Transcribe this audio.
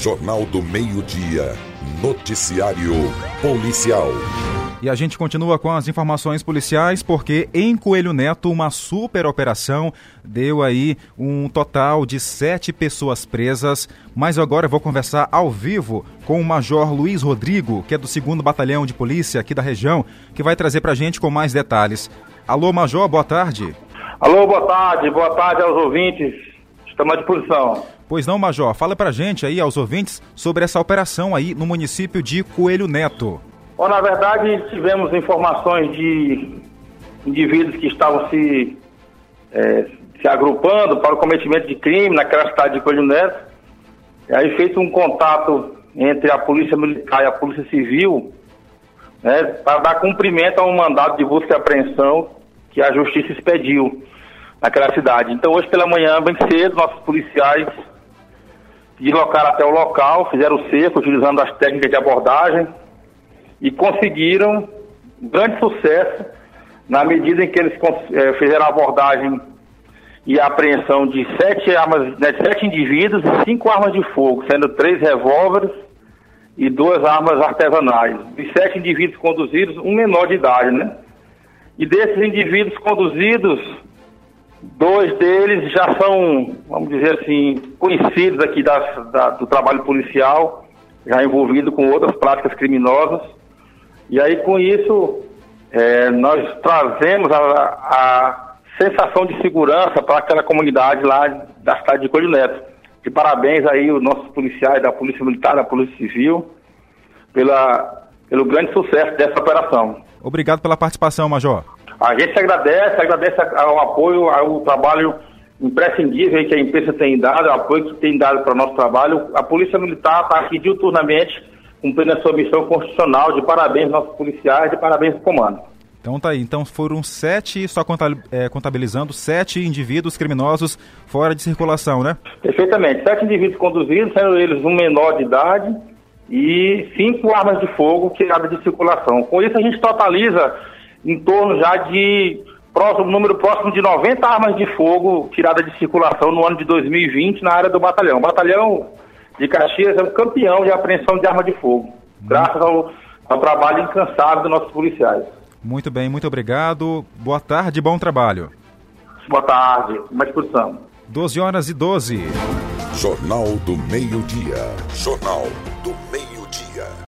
Jornal do Meio-Dia. Noticiário Policial. E a gente continua com as informações policiais, porque em Coelho Neto, uma super operação deu aí um total de sete pessoas presas. Mas agora eu vou conversar ao vivo com o Major Luiz Rodrigo, que é do 2 Batalhão de Polícia aqui da região, que vai trazer pra gente com mais detalhes. Alô, Major, boa tarde. Alô, boa tarde, boa tarde aos ouvintes. Estamos à disposição. Pois não, Major, fala pra gente aí, aos ouvintes, sobre essa operação aí no município de Coelho Neto. Bom, na verdade, tivemos informações de indivíduos que estavam se, é, se agrupando para o cometimento de crime naquela cidade de Coelho Neto. E aí feito um contato entre a Polícia Militar e a Polícia Civil né, para dar cumprimento a um mandado de busca e apreensão que a Justiça expediu naquela cidade. Então, hoje pela manhã, bem cedo, nossos policiais deslocaram até o local, fizeram o cerco utilizando as técnicas de abordagem e conseguiram grande sucesso na medida em que eles eh, fizeram a abordagem e a apreensão de sete armas, né, sete indivíduos e cinco armas de fogo, sendo três revólveres e duas armas artesanais. De sete indivíduos conduzidos, um menor de idade, né? E desses indivíduos conduzidos, Dois deles já são, vamos dizer assim, conhecidos aqui das, da, do trabalho policial, já envolvido com outras práticas criminosas. E aí, com isso, é, nós trazemos a, a, sensação de segurança para aquela comunidade lá da cidade de Coelho Neto. De parabéns aí os nossos policiais da Polícia Militar, da Polícia Civil, pela, pelo grande sucesso dessa operação. Obrigado pela participação, Major. A gente agradece, agradece ao apoio, ao trabalho imprescindível que a imprensa tem dado, o apoio que tem dado para o nosso trabalho. A Polícia Militar está aqui diuturnamente cumprindo a sua missão constitucional. De parabéns aos nossos policiais, de parabéns ao comando. Então tá aí, então foram sete, só é, contabilizando, sete indivíduos criminosos fora de circulação, né? Perfeitamente, sete indivíduos conduzidos, sendo eles um menor de idade e cinco armas de fogo tiradas de circulação. Com isso a gente totaliza em torno já de próximo, número próximo de 90 armas de fogo tiradas de circulação no ano de 2020 na área do batalhão. O batalhão de Caxias é um campeão de apreensão de arma de fogo, graças ao, ao trabalho incansável dos nossos policiais. Muito bem, muito obrigado. Boa tarde, bom trabalho. Boa tarde, uma disposição. 12 horas e 12. Jornal do Meio-Dia. Jornal do Meio